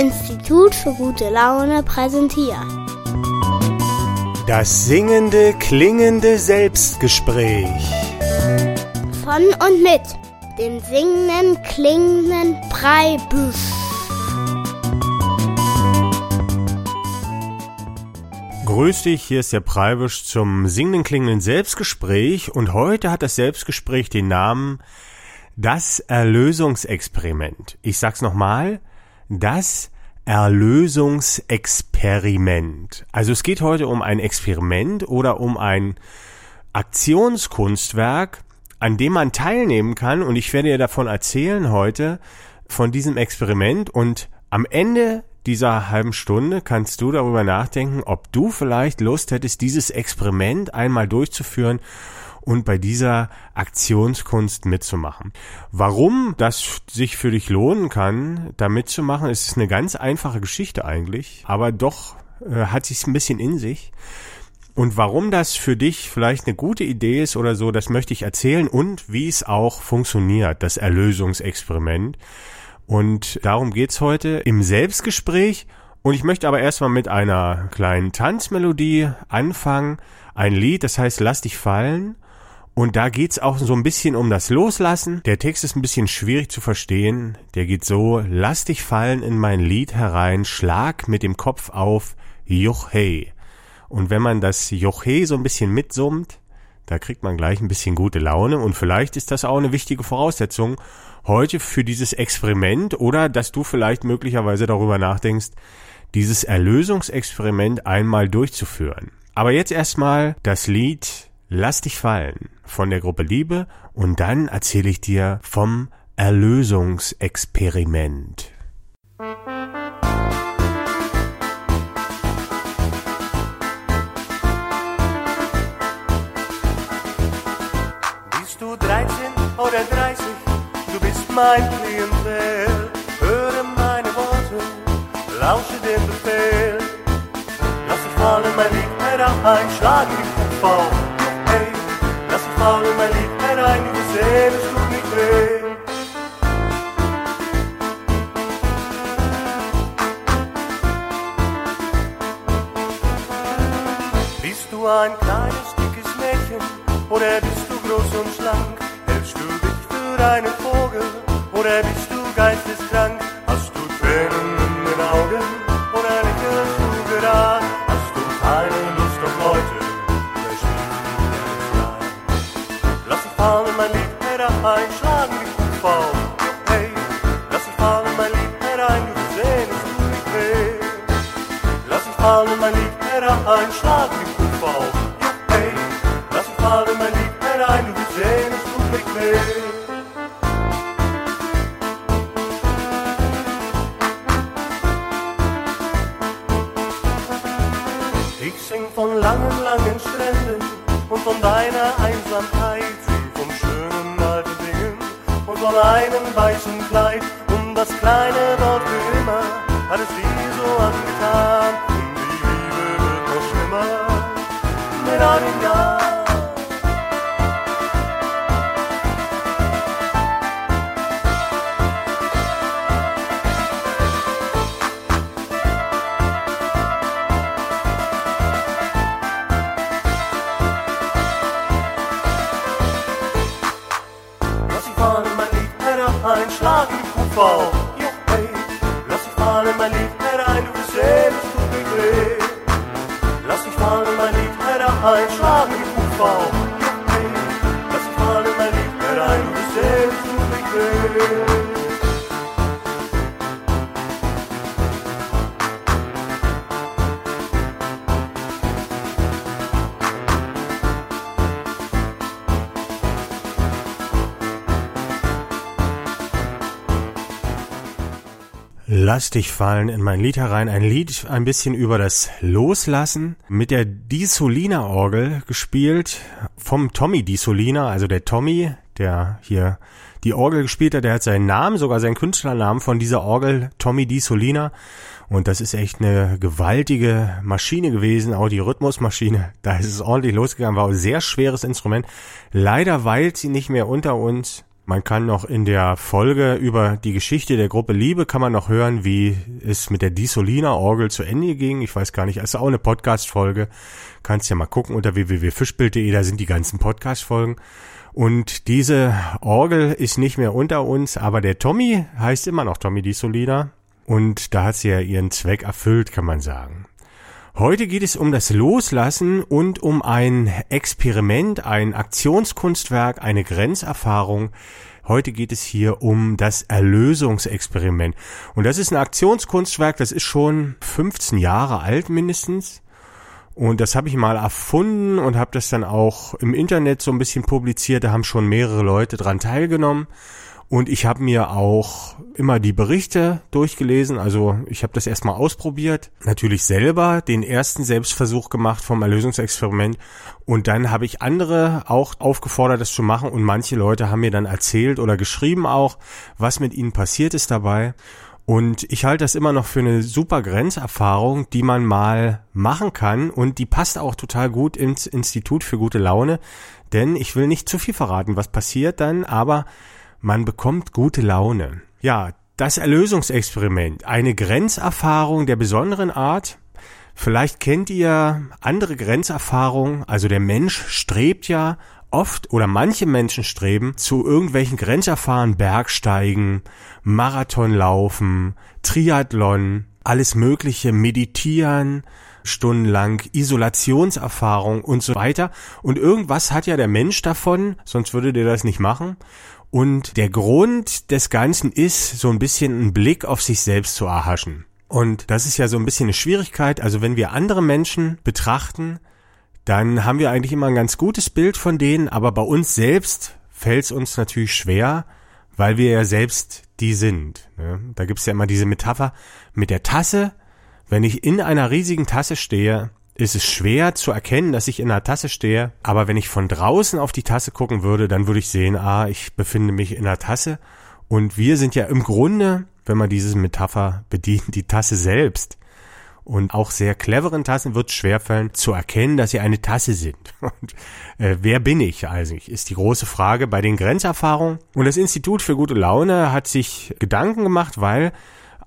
Institut für gute Laune präsentiert. Das singende, klingende Selbstgespräch. Von und mit dem singenden, klingenden Breibüsch. Grüß dich, hier ist der Preibisch zum singenden, klingenden Selbstgespräch und heute hat das Selbstgespräch den Namen Das Erlösungsexperiment. Ich sag's nochmal, das Erlösungsexperiment. Also es geht heute um ein Experiment oder um ein Aktionskunstwerk, an dem man teilnehmen kann und ich werde dir davon erzählen heute von diesem Experiment und am Ende dieser halben Stunde kannst du darüber nachdenken, ob du vielleicht Lust hättest, dieses Experiment einmal durchzuführen und bei dieser Aktionskunst mitzumachen. Warum das sich für dich lohnen kann, da mitzumachen, ist eine ganz einfache Geschichte eigentlich, aber doch äh, hat sich ein bisschen in sich. Und warum das für dich vielleicht eine gute Idee ist oder so, das möchte ich erzählen und wie es auch funktioniert, das Erlösungsexperiment. Und darum geht's heute im Selbstgespräch. Und ich möchte aber erstmal mit einer kleinen Tanzmelodie anfangen. Ein Lied, das heißt Lass dich fallen. Und da geht's auch so ein bisschen um das Loslassen. Der Text ist ein bisschen schwierig zu verstehen. Der geht so, lass dich fallen in mein Lied herein, schlag mit dem Kopf auf, Joch hey. Und wenn man das Joch hey so ein bisschen mitsummt, da kriegt man gleich ein bisschen gute Laune und vielleicht ist das auch eine wichtige Voraussetzung, heute für dieses Experiment oder dass du vielleicht möglicherweise darüber nachdenkst, dieses Erlösungsexperiment einmal durchzuführen. Aber jetzt erstmal das Lied Lass dich fallen von der Gruppe Liebe und dann erzähle ich dir vom Erlösungsexperiment. Mein Klientel. Höre meine Worte, lausche dem Befehl. Lass dich fallen, mein Lied herein, schlag die Kopf auf. Hey, lass dich fallen, mein Lied herein, du sehen, es tut nicht weh. Bist du ein kleines, dickes Mädchen oder bist du groß und schlank? Hältst du dich für einen Vogel? Oder bist du geisteskrank? Lass dich fallen in mein Lied herein. Ein Lied ein bisschen über das Loslassen mit der Disolina Orgel gespielt vom Tommy Disolina, also der Tommy, der hier die Orgel gespielt hat, der hat seinen Namen, sogar seinen Künstlernamen von dieser Orgel, Tommy Disolina. Und das ist echt eine gewaltige Maschine gewesen, auch die Rhythmusmaschine. Da ist es ordentlich losgegangen, war ein sehr schweres Instrument. Leider weilt sie nicht mehr unter uns Man kann noch in der Folge über die Geschichte der Gruppe Liebe kann man noch hören, wie es mit der Diesolina Orgel zu Ende ging. Ich weiß gar nicht, ist auch eine Podcast-Folge. Kannst ja mal gucken unter www.fischbild.de, da sind die ganzen Podcast-Folgen. Und diese Orgel ist nicht mehr unter uns, aber der Tommy heißt immer noch Tommy Diesolina. Und da hat sie ja ihren Zweck erfüllt, kann man sagen. Heute geht es um das Loslassen und um ein Experiment, ein Aktionskunstwerk, eine Grenzerfahrung. Heute geht es hier um das Erlösungsexperiment. Und das ist ein Aktionskunstwerk, das ist schon 15 Jahre alt mindestens. Und das habe ich mal erfunden und habe das dann auch im Internet so ein bisschen publiziert. Da haben schon mehrere Leute dran teilgenommen. Und ich habe mir auch immer die Berichte durchgelesen. Also ich habe das erstmal ausprobiert. Natürlich selber den ersten Selbstversuch gemacht vom Erlösungsexperiment. Und dann habe ich andere auch aufgefordert, das zu machen. Und manche Leute haben mir dann erzählt oder geschrieben auch, was mit ihnen passiert ist dabei. Und ich halte das immer noch für eine super Grenzerfahrung, die man mal machen kann. Und die passt auch total gut ins Institut für gute Laune. Denn ich will nicht zu viel verraten, was passiert dann, aber man bekommt gute Laune. Ja, das Erlösungsexperiment, eine Grenzerfahrung der besonderen Art. Vielleicht kennt ihr andere Grenzerfahrungen, also der Mensch strebt ja oft oder manche Menschen streben zu irgendwelchen Grenzerfahren, Bergsteigen, Marathonlaufen, Triathlon, alles Mögliche, meditieren, stundenlang, Isolationserfahrung und so weiter. Und irgendwas hat ja der Mensch davon, sonst würde der das nicht machen. Und der Grund des Ganzen ist, so ein bisschen einen Blick auf sich selbst zu erhaschen. Und das ist ja so ein bisschen eine Schwierigkeit. Also wenn wir andere Menschen betrachten, dann haben wir eigentlich immer ein ganz gutes Bild von denen, aber bei uns selbst fällt es uns natürlich schwer, weil wir ja selbst die sind. Ne? Da gibt's ja immer diese Metapher mit der Tasse. Wenn ich in einer riesigen Tasse stehe, ist es schwer zu erkennen, dass ich in einer Tasse stehe. Aber wenn ich von draußen auf die Tasse gucken würde, dann würde ich sehen, ah, ich befinde mich in einer Tasse. Und wir sind ja im Grunde, wenn man diese Metapher bedient, die Tasse selbst. Und auch sehr cleveren Tassen wird es schwerfallen zu erkennen, dass sie eine Tasse sind. Und äh, wer bin ich eigentlich, ist die große Frage bei den Grenzerfahrungen. Und das Institut für gute Laune hat sich Gedanken gemacht, weil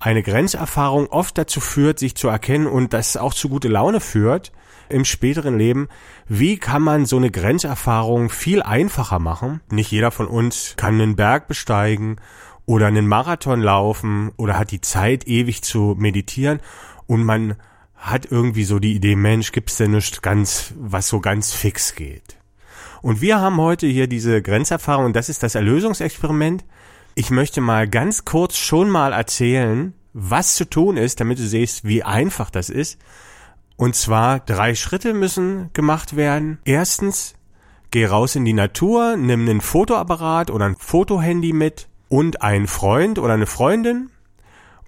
eine Grenzerfahrung oft dazu führt, sich zu erkennen und das auch zu gute Laune führt im späteren Leben. Wie kann man so eine Grenzerfahrung viel einfacher machen? Nicht jeder von uns kann einen Berg besteigen oder einen Marathon laufen oder hat die Zeit ewig zu meditieren und man hat irgendwie so die Idee, Mensch, gibt's denn nicht ganz, was so ganz fix geht? Und wir haben heute hier diese Grenzerfahrung und das ist das Erlösungsexperiment. Ich möchte mal ganz kurz schon mal erzählen, was zu tun ist, damit du siehst, wie einfach das ist. Und zwar drei Schritte müssen gemacht werden. Erstens, geh raus in die Natur, nimm einen Fotoapparat oder ein Fotohandy mit und einen Freund oder eine Freundin.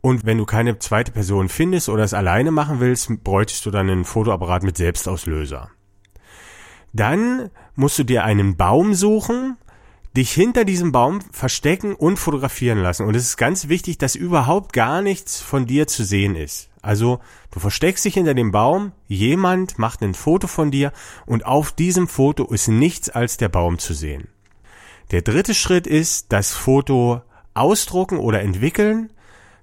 Und wenn du keine zweite Person findest oder es alleine machen willst, bräuchtest du dann einen Fotoapparat mit Selbstauslöser. Dann musst du dir einen Baum suchen, dich hinter diesem Baum verstecken und fotografieren lassen. Und es ist ganz wichtig, dass überhaupt gar nichts von dir zu sehen ist. Also du versteckst dich hinter dem Baum, jemand macht ein Foto von dir und auf diesem Foto ist nichts als der Baum zu sehen. Der dritte Schritt ist das Foto ausdrucken oder entwickeln.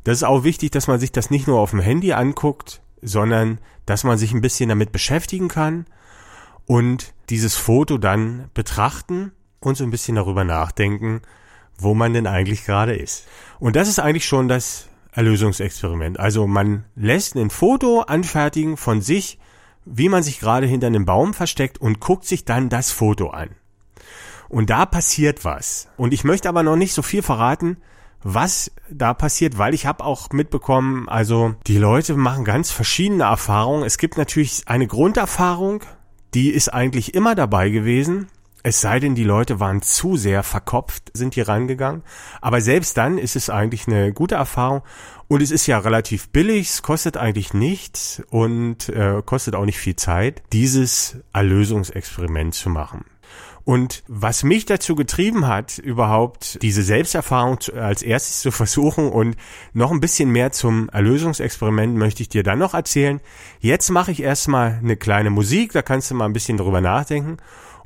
Das ist auch wichtig, dass man sich das nicht nur auf dem Handy anguckt, sondern dass man sich ein bisschen damit beschäftigen kann und dieses Foto dann betrachten und so ein bisschen darüber nachdenken, wo man denn eigentlich gerade ist. Und das ist eigentlich schon das Erlösungsexperiment. Also man lässt ein Foto anfertigen von sich, wie man sich gerade hinter einem Baum versteckt und guckt sich dann das Foto an. Und da passiert was. Und ich möchte aber noch nicht so viel verraten, was da passiert, weil ich habe auch mitbekommen, also die Leute machen ganz verschiedene Erfahrungen. Es gibt natürlich eine Grunderfahrung, die ist eigentlich immer dabei gewesen. Es sei denn, die Leute waren zu sehr verkopft, sind hier rangegangen. Aber selbst dann ist es eigentlich eine gute Erfahrung. Und es ist ja relativ billig, es kostet eigentlich nichts und äh, kostet auch nicht viel Zeit, dieses Erlösungsexperiment zu machen. Und was mich dazu getrieben hat, überhaupt diese Selbsterfahrung als erstes zu versuchen und noch ein bisschen mehr zum Erlösungsexperiment möchte ich dir dann noch erzählen. Jetzt mache ich erstmal eine kleine Musik, da kannst du mal ein bisschen drüber nachdenken.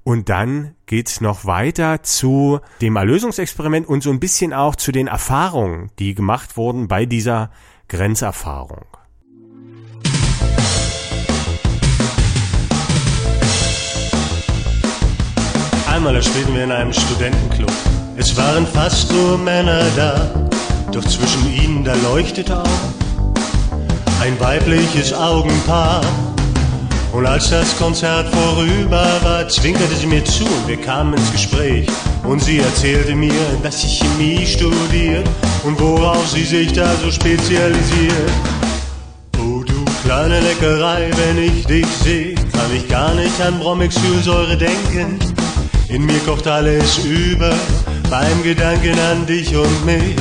Und dann geht's noch weiter zu dem Erlösungsexperiment und so ein bisschen auch zu den Erfahrungen, die gemacht wurden bei dieser Grenzerfahrung. Einmal da wir in einem Studentenclub. Es waren fast nur Männer da, doch zwischen ihnen da leuchtete auch ein weibliches Augenpaar. Und als das Konzert vorüber war, zwinkerte sie mir zu und wir kamen ins Gespräch. Und sie erzählte mir, dass sie Chemie studiert und worauf sie sich da so spezialisiert. Oh du kleine Leckerei, wenn ich dich sehe, kann ich gar nicht an Bromexylsäure denken. In mir kocht alles über beim Gedanken an dich und mich.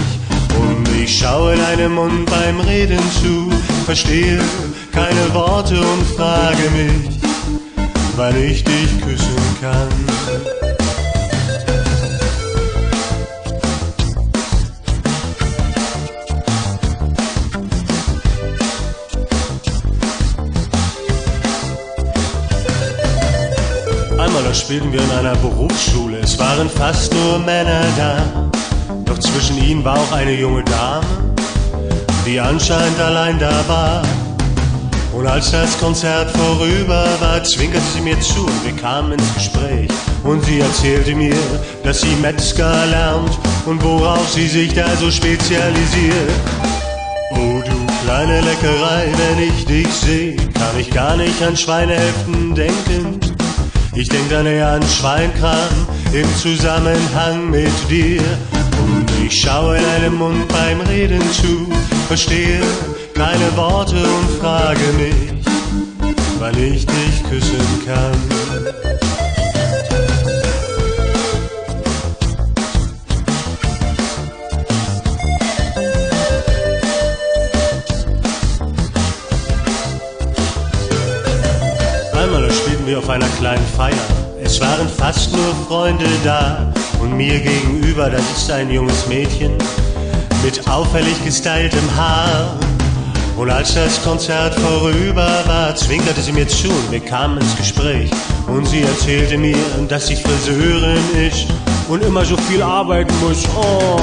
Und ich schaue deinem Mund beim Reden zu, verstehe keine Worte und frage mich, wann ich dich küssen kann. Einmal da spielten wir in einer Berufsschule, es waren fast nur Männer da. Doch zwischen ihnen war auch eine junge Dame, die anscheinend allein da war. Und als das Konzert vorüber war, zwinkerte sie mir zu und wir kamen ins Gespräch. Und sie erzählte mir, dass sie Metzger lernt und worauf sie sich da so spezialisiert. Oh du kleine Leckerei, wenn ich dich sehe, kann ich gar nicht an Schweinehälften denken. Ich denk dann eher an Schweinkram im Zusammenhang mit dir. Und ich schaue deinem Mund beim Reden zu, verstehe keine Worte und frage mich, wann ich dich küssen kann. Einmal spielten wir auf einer kleinen Feier. Es waren fast nur Freunde da. Und mir gegenüber, da ist ein junges Mädchen mit auffällig gestyltem Haar. Und als das Konzert vorüber war, zwinkerte sie mir zu und wir kamen ins Gespräch. Und sie erzählte mir, dass sie Friseurin ist und immer so viel arbeiten muss. Oh.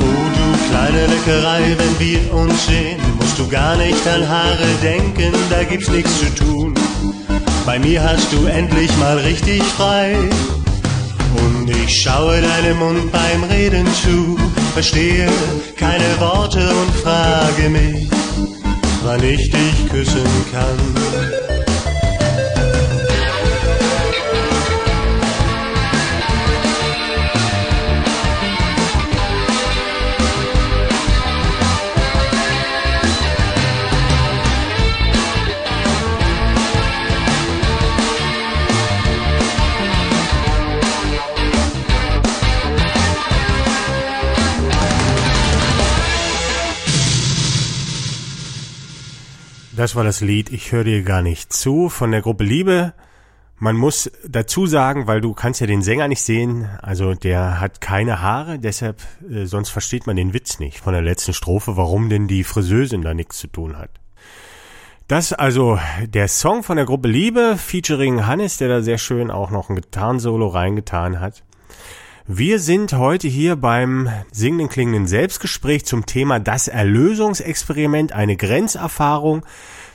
Oh, du kleine Leckerei, wenn wir uns sehen, musst du gar nicht an Haare denken, da gibt's nichts zu tun. Bei mir hast du endlich mal richtig frei. Und ich schaue deinem Mund beim Reden zu, verstehe keine Worte und frage mich, wann ich dich küssen kann. Das war das Lied Ich höre dir gar nicht zu von der Gruppe Liebe. Man muss dazu sagen, weil du kannst ja den Sänger nicht sehen, also der hat keine Haare, deshalb äh, sonst versteht man den Witz nicht von der letzten Strophe, warum denn die Friseusin da nichts zu tun hat. Das also der Song von der Gruppe Liebe featuring Hannes, der da sehr schön auch noch ein Gitarrensolo reingetan hat. Wir sind heute hier beim singenden klingenden Selbstgespräch zum Thema das Erlösungsexperiment, eine Grenzerfahrung,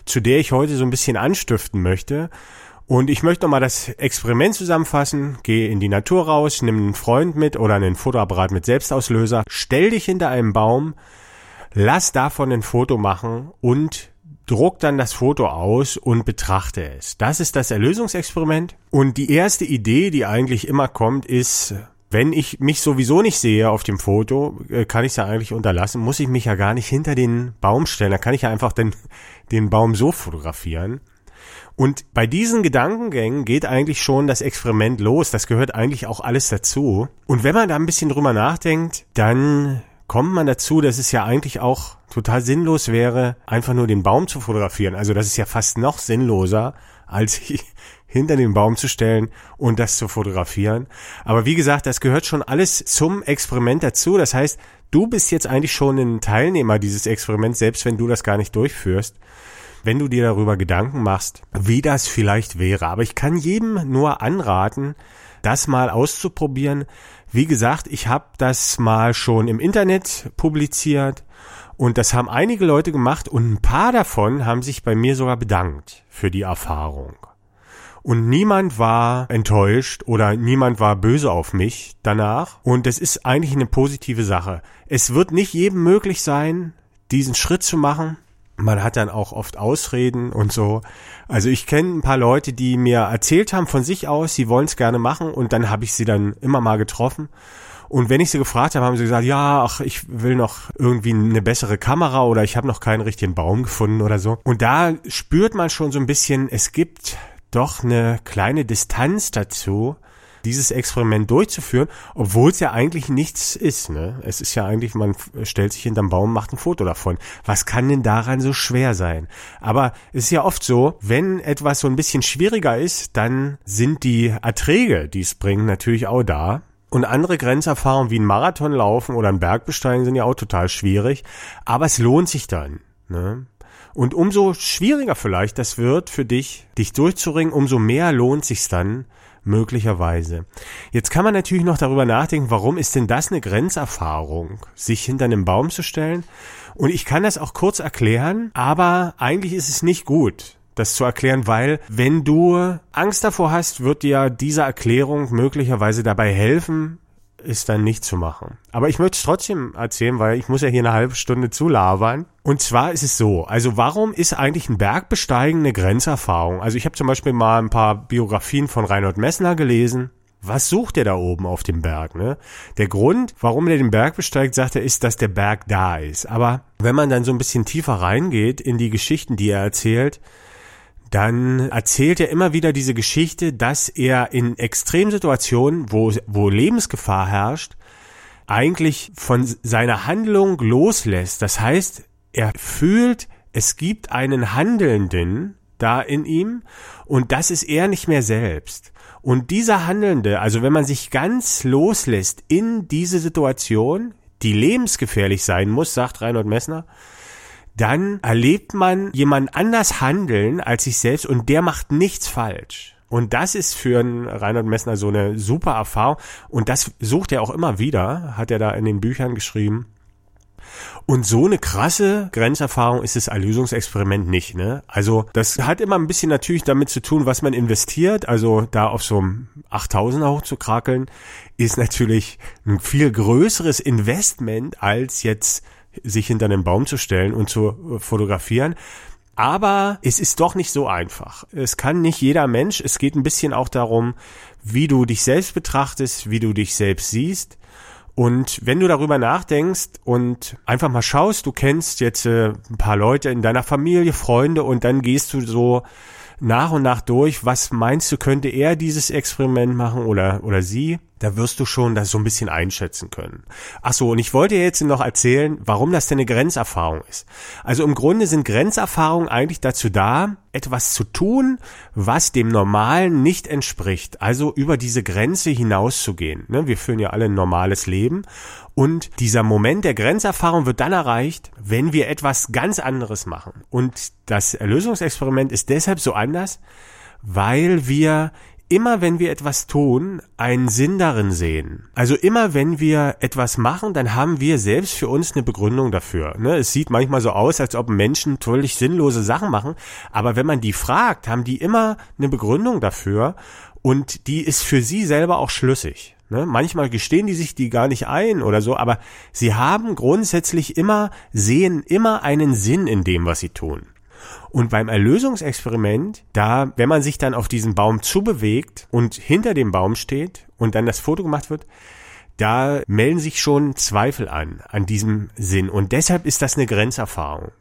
zu der ich heute so ein bisschen anstiften möchte. Und ich möchte nochmal das Experiment zusammenfassen. Geh in die Natur raus, nimm einen Freund mit oder einen Fotoapparat mit Selbstauslöser, stell dich hinter einem Baum, lass davon ein Foto machen und druck dann das Foto aus und betrachte es. Das ist das Erlösungsexperiment. Und die erste Idee, die eigentlich immer kommt, ist, wenn ich mich sowieso nicht sehe auf dem Foto, äh, kann ich es ja eigentlich unterlassen, muss ich mich ja gar nicht hinter den Baum stellen. Da kann ich ja einfach den, den Baum so fotografieren. Und bei diesen Gedankengängen geht eigentlich schon das Experiment los. Das gehört eigentlich auch alles dazu. Und wenn man da ein bisschen drüber nachdenkt, dann kommt man dazu, dass es ja eigentlich auch total sinnlos wäre, einfach nur den Baum zu fotografieren. Also das ist ja fast noch sinnloser, als hinter den Baum zu stellen und das zu fotografieren. Aber wie gesagt, das gehört schon alles zum Experiment dazu. Das heißt, du bist jetzt eigentlich schon ein Teilnehmer dieses Experiments, selbst wenn du das gar nicht durchführst. wenn du dir darüber Gedanken machst, wie das vielleicht wäre. Aber ich kann jedem nur anraten, das mal auszuprobieren. Wie gesagt, ich habe das mal schon im Internet publiziert und das haben einige Leute gemacht und ein paar davon haben sich bei mir sogar bedankt für die Erfahrung. Und niemand war enttäuscht oder niemand war böse auf mich danach. Und das ist eigentlich eine positive Sache. Es wird nicht jedem möglich sein, diesen Schritt zu machen. Man hat dann auch oft Ausreden und so. Also ich kenne ein paar Leute, die mir erzählt haben von sich aus, sie wollen es gerne machen und dann habe ich sie dann immer mal getroffen. Und wenn ich sie gefragt habe, haben sie gesagt, ja, ach, ich will noch irgendwie eine bessere Kamera oder ich habe noch keinen richtigen Baum gefunden oder so. Und da spürt man schon so ein bisschen, es gibt doch eine kleine Distanz dazu, dieses Experiment durchzuführen, obwohl es ja eigentlich nichts ist. Ne? Es ist ja eigentlich, man stellt sich hinterm Baum, macht ein Foto davon. Was kann denn daran so schwer sein? Aber es ist ja oft so, wenn etwas so ein bisschen schwieriger ist, dann sind die Erträge, die es bringt, natürlich auch da. Und andere Grenzerfahrungen wie ein Marathon laufen oder ein Bergbesteigen sind ja auch total schwierig. Aber es lohnt sich dann. Ne? Und umso schwieriger vielleicht das wird für dich, dich durchzuringen, umso mehr lohnt sich's dann möglicherweise. Jetzt kann man natürlich noch darüber nachdenken, warum ist denn das eine Grenzerfahrung, sich hinter einem Baum zu stellen? Und ich kann das auch kurz erklären, aber eigentlich ist es nicht gut, das zu erklären, weil wenn du Angst davor hast, wird dir diese Erklärung möglicherweise dabei helfen, ist dann nicht zu machen. Aber ich möchte es trotzdem erzählen, weil ich muss ja hier eine halbe Stunde zulabern. Und zwar ist es so, also warum ist eigentlich ein Bergbesteigen eine Grenzerfahrung? Also ich habe zum Beispiel mal ein paar Biografien von Reinhold Messner gelesen. Was sucht er da oben auf dem Berg? Ne? Der Grund, warum er den Berg besteigt, sagt er, ist, dass der Berg da ist. Aber wenn man dann so ein bisschen tiefer reingeht in die Geschichten, die er erzählt, dann erzählt er immer wieder diese Geschichte, dass er in Extremsituationen, wo, wo Lebensgefahr herrscht, eigentlich von seiner Handlung loslässt. Das heißt, er fühlt, es gibt einen Handelnden da in ihm und das ist er nicht mehr selbst. Und dieser Handelnde, also wenn man sich ganz loslässt in diese Situation, die lebensgefährlich sein muss, sagt Reinhold Messner, dann erlebt man jemand anders handeln als sich selbst und der macht nichts falsch. Und das ist für einen Reinhard Messner so eine super Erfahrung. Und das sucht er auch immer wieder, hat er da in den Büchern geschrieben. Und so eine krasse Grenzerfahrung ist das Erlösungsexperiment nicht, ne? Also, das hat immer ein bisschen natürlich damit zu tun, was man investiert. Also, da auf so einem 8000er hochzukrakeln, ist natürlich ein viel größeres Investment als jetzt sich hinter einen Baum zu stellen und zu äh, fotografieren. Aber es ist doch nicht so einfach. Es kann nicht jeder Mensch. Es geht ein bisschen auch darum, wie du dich selbst betrachtest, wie du dich selbst siehst. Und wenn du darüber nachdenkst und einfach mal schaust, du kennst jetzt äh, ein paar Leute in deiner Familie, Freunde und dann gehst du so nach und nach durch, was meinst du, könnte er dieses Experiment machen oder, oder sie? Da wirst du schon das so ein bisschen einschätzen können. Ach so, und ich wollte jetzt noch erzählen, warum das denn eine Grenzerfahrung ist. Also im Grunde sind Grenzerfahrungen eigentlich dazu da, etwas zu tun, was dem Normalen nicht entspricht. Also über diese Grenze hinauszugehen. Ne, wir führen ja alle ein normales Leben. Und dieser Moment der Grenzerfahrung wird dann erreicht, wenn wir etwas ganz anderes machen. Und das Erlösungsexperiment ist deshalb so anders, weil wir immer wenn wir etwas tun, einen Sinn darin sehen. Also immer wenn wir etwas machen, dann haben wir selbst für uns eine Begründung dafür. Ne? Es sieht manchmal so aus, als ob Menschen völlig sinnlose Sachen machen, aber wenn man die fragt, haben die immer eine Begründung dafür und die ist für sie selber auch schlüssig. Ne? Manchmal gestehen die sich die gar nicht ein oder so, aber sie haben grundsätzlich immer, sehen immer einen Sinn in dem, was sie tun. Und beim Erlösungsexperiment, da, wenn man sich dann auf diesen Baum zubewegt und hinter dem Baum steht und dann das Foto gemacht wird, da melden sich schon Zweifel an, an diesem Sinn. Und deshalb ist das eine Grenzerfahrung.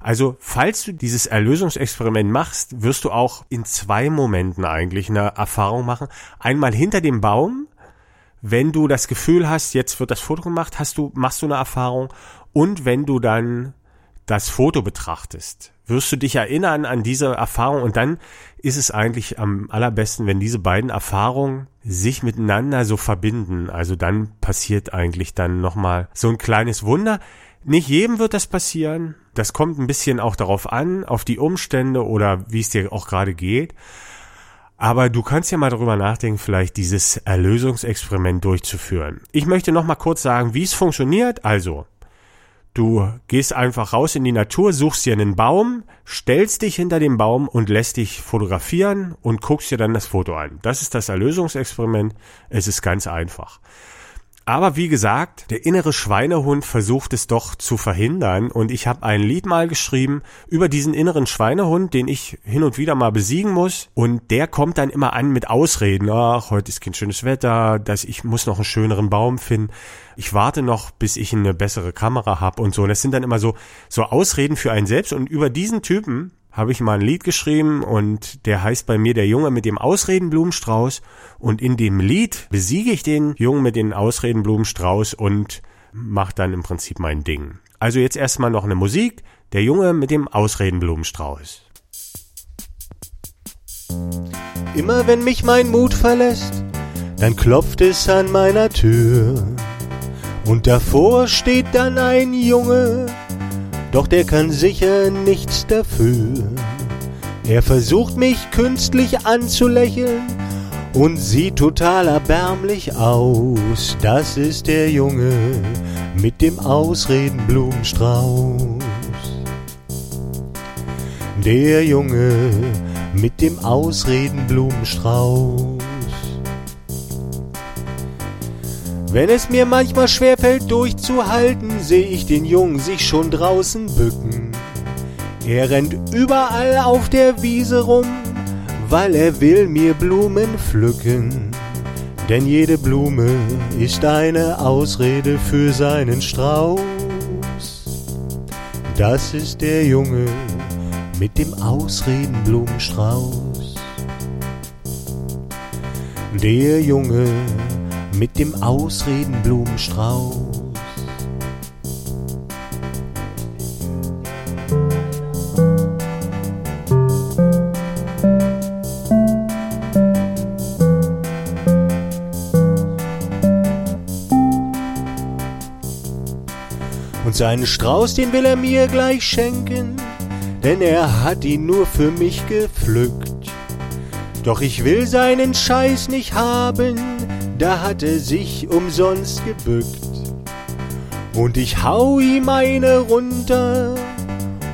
Also, falls du dieses Erlösungsexperiment machst, wirst du auch in zwei Momenten eigentlich eine Erfahrung machen. Einmal hinter dem Baum, wenn du das Gefühl hast, jetzt wird das Foto gemacht, hast du, machst du eine Erfahrung. Und wenn du dann das Foto betrachtest, wirst du dich erinnern an diese Erfahrung und dann ist es eigentlich am allerbesten, wenn diese beiden Erfahrungen sich miteinander so verbinden. Also dann passiert eigentlich dann nochmal so ein kleines Wunder. Nicht jedem wird das passieren. Das kommt ein bisschen auch darauf an, auf die Umstände oder wie es dir auch gerade geht. Aber du kannst ja mal darüber nachdenken, vielleicht dieses Erlösungsexperiment durchzuführen. Ich möchte noch mal kurz sagen, wie es funktioniert. Also, du gehst einfach raus in die Natur, suchst dir einen Baum, stellst dich hinter dem Baum und lässt dich fotografieren und guckst dir dann das Foto an. Das ist das Erlösungsexperiment. Es ist ganz einfach. Aber wie gesagt, der innere Schweinehund versucht es doch zu verhindern und ich habe ein Lied mal geschrieben über diesen inneren Schweinehund, den ich hin und wieder mal besiegen muss und der kommt dann immer an mit Ausreden. Ach, heute ist kein schönes Wetter, dass ich muss noch einen schöneren Baum finden. Ich warte noch, bis ich eine bessere Kamera habe und so. Und das sind dann immer so so Ausreden für einen selbst und über diesen Typen habe ich mal ein Lied geschrieben und der heißt bei mir der Junge mit dem Ausredenblumenstrauß und in dem Lied besiege ich den Jungen mit dem Ausredenblumenstrauß und mache dann im Prinzip mein Ding. Also jetzt erstmal noch eine Musik, der Junge mit dem Ausredenblumenstrauß. Immer wenn mich mein Mut verlässt, dann klopft es an meiner Tür. Und davor steht dann ein Junge, doch der kann sicher nichts dafür. Er versucht mich künstlich anzulächeln und sieht total erbärmlich aus. Das ist der Junge mit dem Ausredenblumenstrauß. Der Junge mit dem Ausredenblumenstrauß. Wenn es mir manchmal schwerfällt durchzuhalten, sehe ich den Jungen sich schon draußen bücken. Er rennt überall auf der Wiese rum, weil er will mir Blumen pflücken. Denn jede Blume ist eine Ausrede für seinen Strauß. Das ist der Junge mit dem Ausredenblumenstrauß. Der Junge mit dem Ausredenblumenstrauß. Und seinen Strauß, den will er mir gleich schenken, denn er hat ihn nur für mich gepflückt. Doch ich will seinen Scheiß nicht haben, da hat er sich umsonst gebückt. Und ich hau ihm eine runter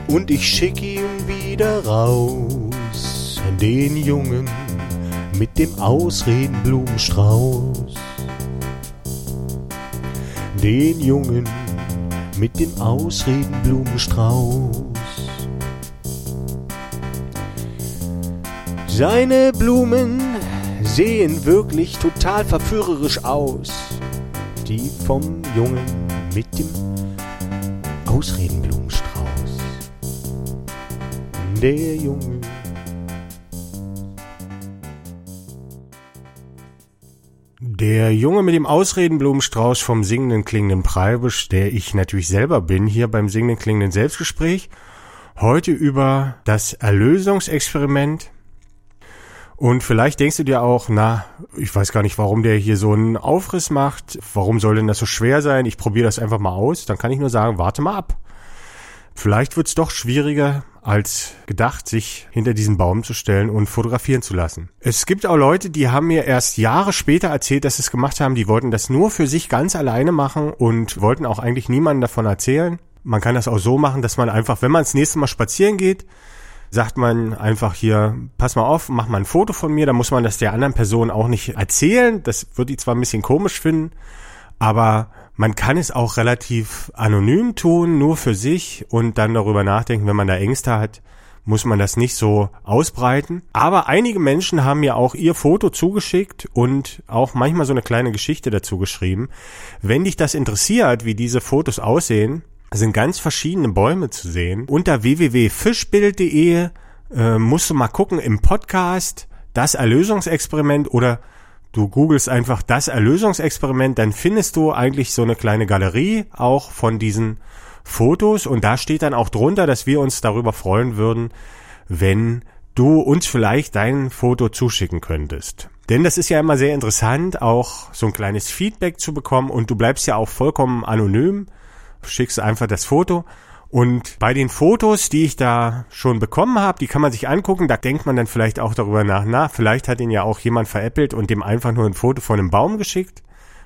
und ich schick ihn wieder raus. Den Jungen mit dem Ausredenblumenstrauß. Den Jungen mit dem Ausredenblumenstrauß. Seine Blumen sehen wirklich total verführerisch aus. Die vom Jungen mit dem Ausredenblumenstrauß. Der Junge. Der Junge mit dem Ausredenblumenstrauß vom singenden klingenden Preibisch, der ich natürlich selber bin, hier beim singenden klingenden Selbstgespräch. Heute über das Erlösungsexperiment und vielleicht denkst du dir auch, na, ich weiß gar nicht, warum der hier so einen Aufriss macht. Warum soll denn das so schwer sein? Ich probiere das einfach mal aus. Dann kann ich nur sagen, warte mal ab. Vielleicht wird's doch schwieriger als gedacht, sich hinter diesen Baum zu stellen und fotografieren zu lassen. Es gibt auch Leute, die haben mir erst Jahre später erzählt, dass sie es gemacht haben. Die wollten das nur für sich ganz alleine machen und wollten auch eigentlich niemandem davon erzählen. Man kann das auch so machen, dass man einfach, wenn man das nächste Mal spazieren geht, sagt man einfach hier, pass mal auf, mach mal ein Foto von mir, da muss man das der anderen Person auch nicht erzählen. Das wird die zwar ein bisschen komisch finden, aber man kann es auch relativ anonym tun, nur für sich und dann darüber nachdenken, wenn man da Ängste hat, muss man das nicht so ausbreiten. Aber einige Menschen haben mir auch ihr Foto zugeschickt und auch manchmal so eine kleine Geschichte dazu geschrieben. Wenn dich das interessiert, wie diese Fotos aussehen, sind ganz verschiedene Bäume zu sehen. Unter www.fischbild.de äh, musst du mal gucken im Podcast das Erlösungsexperiment oder du googelst einfach das Erlösungsexperiment, dann findest du eigentlich so eine kleine Galerie auch von diesen Fotos und da steht dann auch drunter, dass wir uns darüber freuen würden, wenn du uns vielleicht dein Foto zuschicken könntest. Denn das ist ja immer sehr interessant, auch so ein kleines Feedback zu bekommen und du bleibst ja auch vollkommen anonym schickst einfach das Foto. Und bei den Fotos, die ich da schon bekommen habe, die kann man sich angucken, da denkt man dann vielleicht auch darüber nach, na, vielleicht hat ihn ja auch jemand veräppelt und dem einfach nur ein Foto von einem Baum geschickt.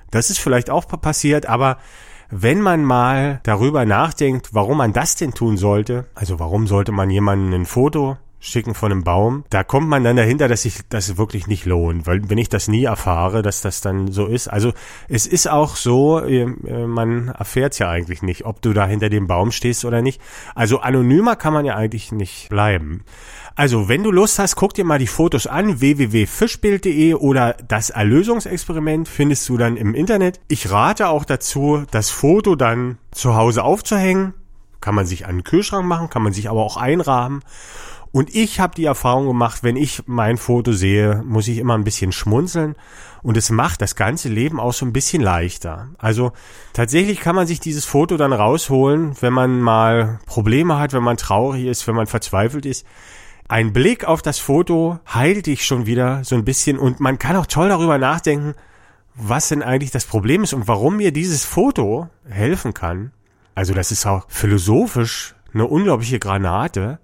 Das ist vielleicht auch passiert, aber wenn man mal darüber nachdenkt, warum man das denn tun sollte, also warum sollte man jemandem ein Foto schicken von einem Baum, da kommt man dann dahinter, dass sich das wirklich nicht lohnt, weil wenn ich das nie erfahre, dass das dann so ist. Also es ist auch so, äh, man erfährt ja eigentlich nicht, ob du da hinter dem Baum stehst oder nicht. Also anonymer kann man ja eigentlich nicht bleiben. Also, wenn du Lust hast, guck dir mal die Fotos an, www.fischbild.de oder das Erlösungsexperiment findest du dann im Internet. Ich rate auch dazu, das Foto dann zu Hause aufzuhängen. Kann man sich an den Kühlschrank machen, kann man sich aber auch einrahmen. Und ich habe die Erfahrung gemacht, wenn ich mein Foto sehe, muss ich immer ein bisschen schmunzeln. Und es macht das ganze Leben auch so ein bisschen leichter. Also tatsächlich kann man sich dieses Foto dann rausholen, wenn man mal Probleme hat, wenn man traurig ist, wenn man verzweifelt ist. Ein Blick auf das Foto heilt dich schon wieder so ein bisschen und man kann auch toll darüber nachdenken, was denn eigentlich das Problem ist und warum mir dieses Foto helfen kann. Also das ist auch philosophisch eine unglaubliche Granate.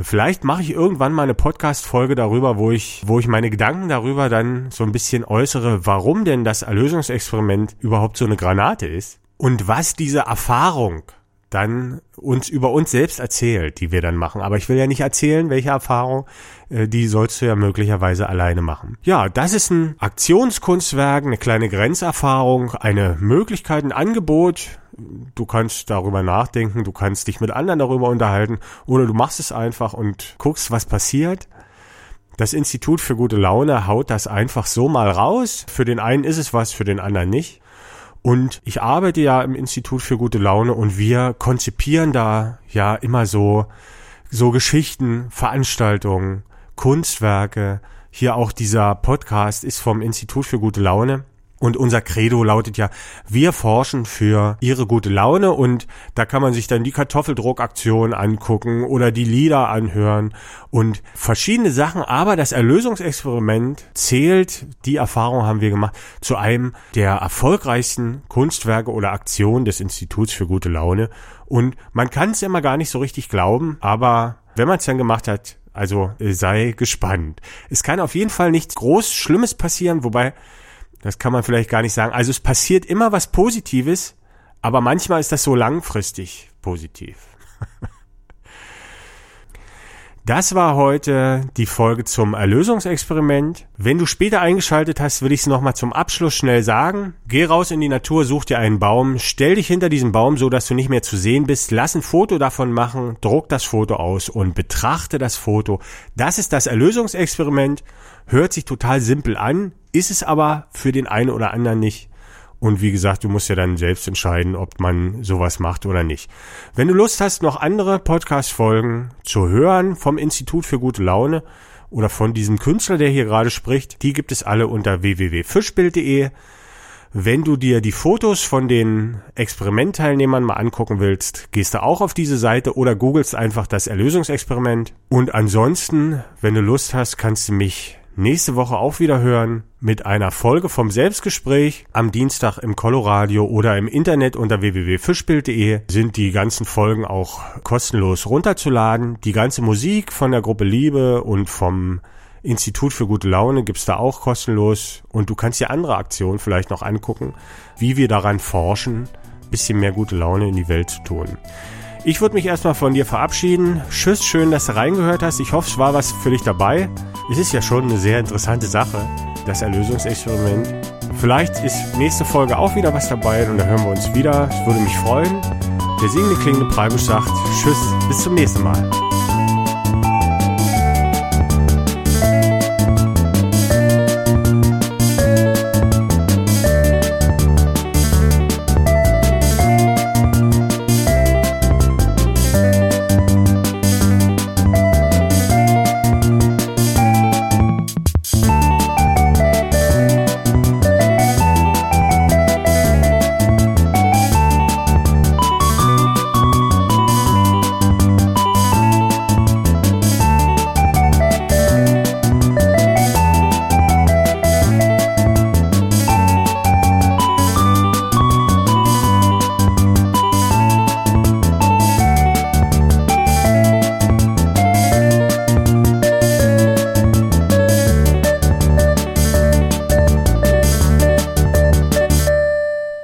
Vielleicht mache ich irgendwann mal eine Podcast-Folge darüber, wo ich, wo ich meine Gedanken darüber dann so ein bisschen äußere, warum denn das Erlösungsexperiment überhaupt so eine Granate ist und was diese Erfahrung dann uns über uns selbst erzählt, die wir dann machen. Aber ich will ja nicht erzählen, welche Erfahrung, äh, die sollst du ja möglicherweise alleine machen. Ja, das ist ein Aktionskunstwerk, eine kleine Grenzerfahrung, eine Möglichkeit, ein Angebot. Du kannst darüber nachdenken, du kannst dich mit anderen darüber unterhalten oder du machst es einfach und guckst, was passiert. Das Institut für gute Laune haut das einfach so mal raus. Für den einen ist es was, für den anderen nicht. Und ich arbeite ja im Institut für gute Laune und wir konzipieren da ja immer so, so Geschichten, Veranstaltungen, Kunstwerke. Hier auch dieser Podcast ist vom Institut für gute Laune. Und unser Credo lautet ja, wir forschen für ihre gute Laune und da kann man sich dann die Kartoffeldruckaktion angucken oder die Lieder anhören und verschiedene Sachen. Aber das Erlösungsexperiment zählt, die Erfahrung haben wir gemacht, zu einem der erfolgreichsten Kunstwerke oder Aktionen des Instituts für gute Laune. Und man kann es immer gar nicht so richtig glauben, aber wenn man es dann gemacht hat, also sei gespannt. Es kann auf jeden Fall nichts groß Schlimmes passieren, wobei das kann man vielleicht gar nicht sagen. Also es passiert immer was Positives, aber manchmal ist das so langfristig positiv. Das war heute die Folge zum Erlösungsexperiment. Wenn du später eingeschaltet hast, will ich es nochmal zum Abschluss schnell sagen. Geh raus in die Natur, such dir einen Baum, stell dich hinter diesen Baum so, dass du nicht mehr zu sehen bist, lass ein Foto davon machen, druck das Foto aus und betrachte das Foto. Das ist das Erlösungsexperiment. Hört sich total simpel an, ist es aber für den einen oder anderen nicht. Und wie gesagt, du musst ja dann selbst entscheiden, ob man sowas macht oder nicht. Wenn du Lust hast, noch andere Podcast-Folgen zu hören vom Institut für gute Laune oder von diesem Künstler, der hier gerade spricht, die gibt es alle unter www.fischbild.de. Wenn du dir die Fotos von den Experimentteilnehmern mal angucken willst, gehst du auch auf diese Seite oder googelst einfach das Erlösungsexperiment. Und ansonsten, wenn du Lust hast, kannst du mich nächste Woche auch wieder hören mit einer Folge vom Selbstgespräch am Dienstag im Coloradio oder im Internet unter www.fischbild.de sind die ganzen Folgen auch kostenlos runterzuladen. Die ganze Musik von der Gruppe Liebe und vom Institut für gute Laune gibt's da auch kostenlos und du kannst dir andere Aktionen vielleicht noch angucken, wie wir daran forschen, bisschen mehr gute Laune in die Welt zu tun. Ich würde mich erstmal von dir verabschieden. Tschüss, schön, dass du reingehört hast. Ich hoffe, es war was für dich dabei. Es ist ja schon eine sehr interessante Sache, das Erlösungsexperiment. Vielleicht ist nächste Folge auch wieder was dabei und dann hören wir uns wieder. Es würde mich freuen. Der singende klingende Preibusch sagt Tschüss, bis zum nächsten Mal.